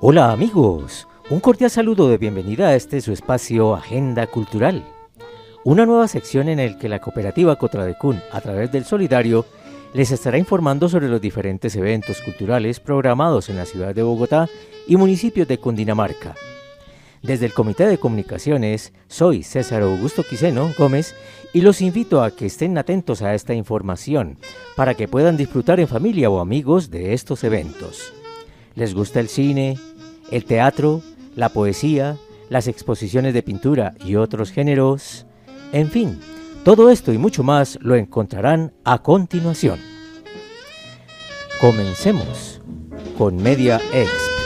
Hola amigos, un cordial saludo de bienvenida a este su espacio Agenda Cultural. Una nueva sección en el que la cooperativa Cotradecún, a través del Solidario, les estará informando sobre los diferentes eventos culturales programados en la ciudad de Bogotá y municipios de Cundinamarca. Desde el Comité de Comunicaciones, soy César Augusto Quiseno Gómez y los invito a que estén atentos a esta información para que puedan disfrutar en familia o amigos de estos eventos. ¿Les gusta el cine, el teatro, la poesía, las exposiciones de pintura y otros géneros? En fin, todo esto y mucho más lo encontrarán a continuación. Comencemos con Media Exp.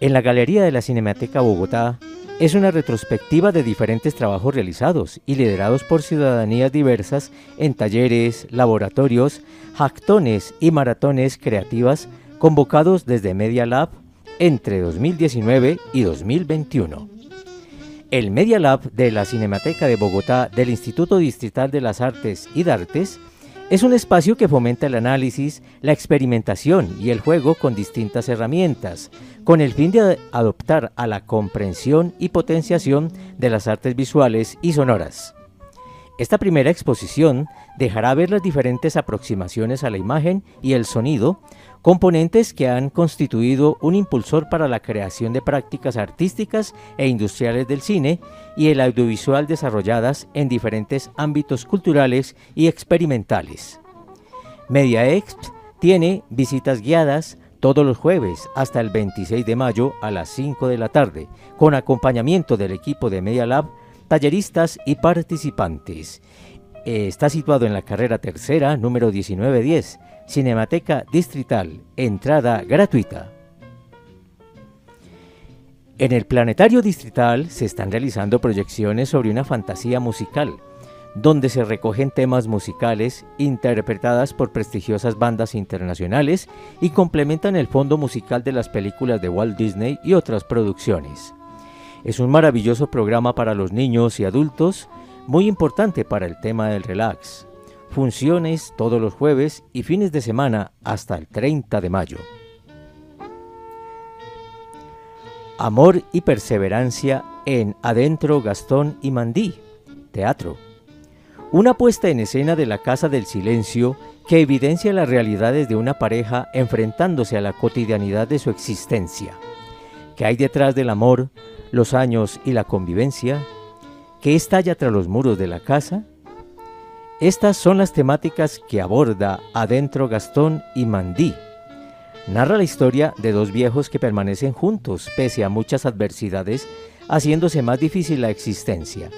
En la Galería de la Cinemateca Bogotá es una retrospectiva de diferentes trabajos realizados y liderados por ciudadanías diversas en talleres, laboratorios, jactones y maratones creativas convocados desde Media Lab entre 2019 y 2021. El Media Lab de la Cinemateca de Bogotá del Instituto Distrital de las Artes y Dartes es un espacio que fomenta el análisis, la experimentación y el juego con distintas herramientas, con el fin de adoptar a la comprensión y potenciación de las artes visuales y sonoras. Esta primera exposición dejará ver las diferentes aproximaciones a la imagen y el sonido, componentes que han constituido un impulsor para la creación de prácticas artísticas e industriales del cine y el audiovisual desarrolladas en diferentes ámbitos culturales y experimentales. MediaExp tiene visitas guiadas todos los jueves hasta el 26 de mayo a las 5 de la tarde, con acompañamiento del equipo de Media Lab talleristas y participantes. Eh, está situado en la carrera tercera, número 1910, Cinemateca Distrital, entrada gratuita. En el Planetario Distrital se están realizando proyecciones sobre una fantasía musical, donde se recogen temas musicales interpretadas por prestigiosas bandas internacionales y complementan el fondo musical de las películas de Walt Disney y otras producciones. Es un maravilloso programa para los niños y adultos, muy importante para el tema del relax. Funciones todos los jueves y fines de semana hasta el 30 de mayo. Amor y perseverancia en Adentro Gastón y Mandí, teatro. Una puesta en escena de la Casa del Silencio que evidencia las realidades de una pareja enfrentándose a la cotidianidad de su existencia. ¿Qué hay detrás del amor, los años y la convivencia, que estalla tras los muros de la casa. Estas son las temáticas que aborda Adentro Gastón y Mandí. Narra la historia de dos viejos que permanecen juntos pese a muchas adversidades, haciéndose más difícil la existencia.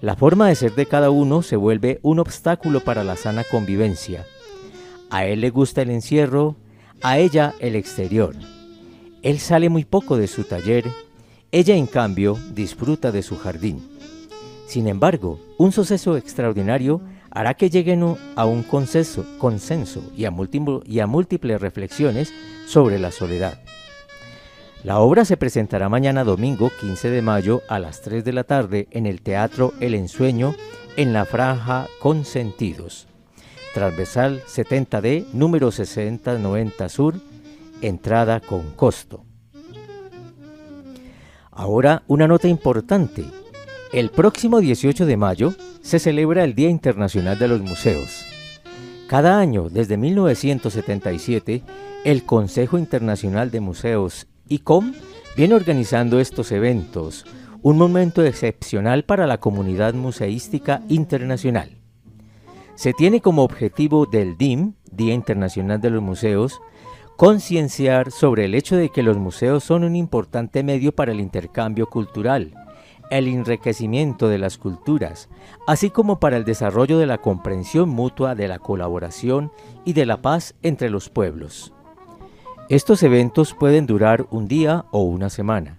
La forma de ser de cada uno se vuelve un obstáculo para la sana convivencia. A él le gusta el encierro, a ella el exterior. Él sale muy poco de su taller ella, en cambio, disfruta de su jardín. Sin embargo, un suceso extraordinario hará que lleguen a un consenso, consenso y, a y a múltiples reflexiones sobre la soledad. La obra se presentará mañana domingo 15 de mayo a las 3 de la tarde en el Teatro El Ensueño en la franja Consentidos. Transversal 70D, número 6090 Sur, entrada con costo. Ahora una nota importante. El próximo 18 de mayo se celebra el Día Internacional de los Museos. Cada año, desde 1977, el Consejo Internacional de Museos, ICOM, viene organizando estos eventos, un momento excepcional para la comunidad museística internacional. Se tiene como objetivo del DIM, Día Internacional de los Museos, concienciar sobre el hecho de que los museos son un importante medio para el intercambio cultural, el enriquecimiento de las culturas, así como para el desarrollo de la comprensión mutua de la colaboración y de la paz entre los pueblos. Estos eventos pueden durar un día o una semana.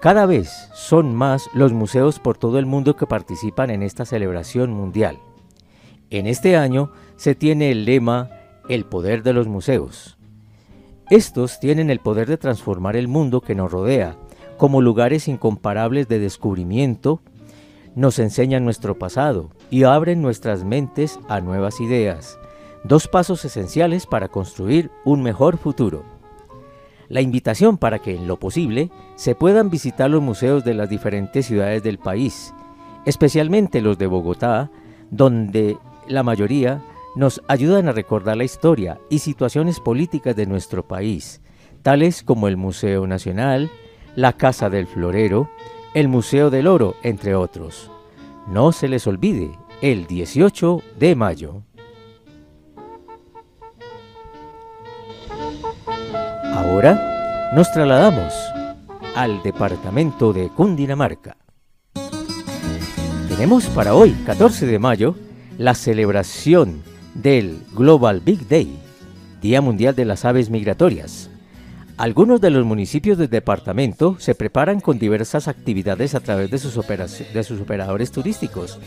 Cada vez son más los museos por todo el mundo que participan en esta celebración mundial. En este año se tiene el lema El poder de los museos. Estos tienen el poder de transformar el mundo que nos rodea, como lugares incomparables de descubrimiento, nos enseñan nuestro pasado y abren nuestras mentes a nuevas ideas, dos pasos esenciales para construir un mejor futuro. la invitación para que en lo posible se puedan visitar los museos de las diferentes ciudades del país, especialmente los de Bogotá, donde la mayoría nos ayudan a recordar la historia y situaciones políticas de nuestro país, tales como el Museo Nacional, la Casa del Florero, el Museo del Oro, entre otros. No se les olvide, el 18 de mayo. Ahora nos trasladamos al departamento de Cundinamarca. Tenemos para hoy, 14 de mayo, la celebración del Global Big Day, Día Mundial de las Aves Migratorias. Algunos de los municipios del departamento se preparan con diversas actividades a través de sus, operadores turísticos,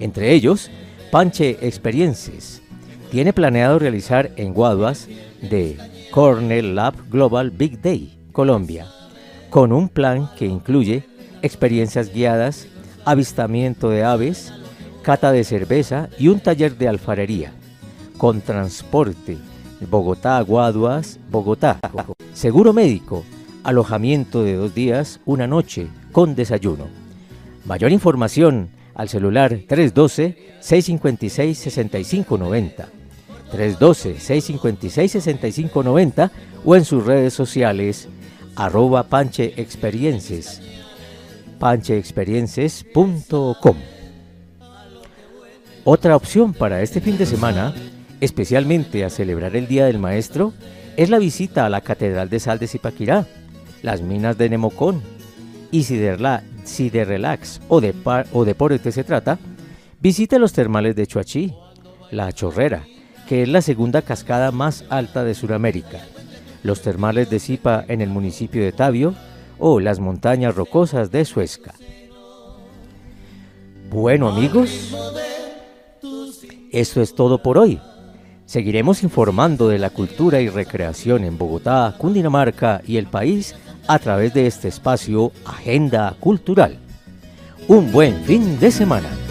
entre ellos Panche Experiences. Tiene planeado realizar en Guaduas de Cornell Lab Global Big Day, Colombia, con un plan que incluye experiencias guiadas, avistamiento de aves, cata de cerveza y un taller de alfarería, con transporte. Bogotá, Guaduas, Bogotá, seguro médico, alojamiento de dos días, una noche, con desayuno. Mayor información al celular 312-656-6590. 312-656-6590 o en sus redes sociales arroba pancheexperiencias pancheexperiencias.com Otra opción para este fin de semana, especialmente a celebrar el Día del Maestro, es la visita a la Catedral de Sal de Zipaquirá, las minas de Nemocón, y si de, de relax o de, o deporte se trata, visite los termales de Chuachi, La Chorrera, que es la segunda cascada más alta de Sudamérica, los termales de Zipa en el municipio de Tabio o las montañas rocosas de Suezca. Bueno amigos, esto es todo por hoy. Seguiremos informando de la cultura y recreación en Bogotá, Cundinamarca y el país a través de este espacio Agenda Cultural. Un buen fin de semana.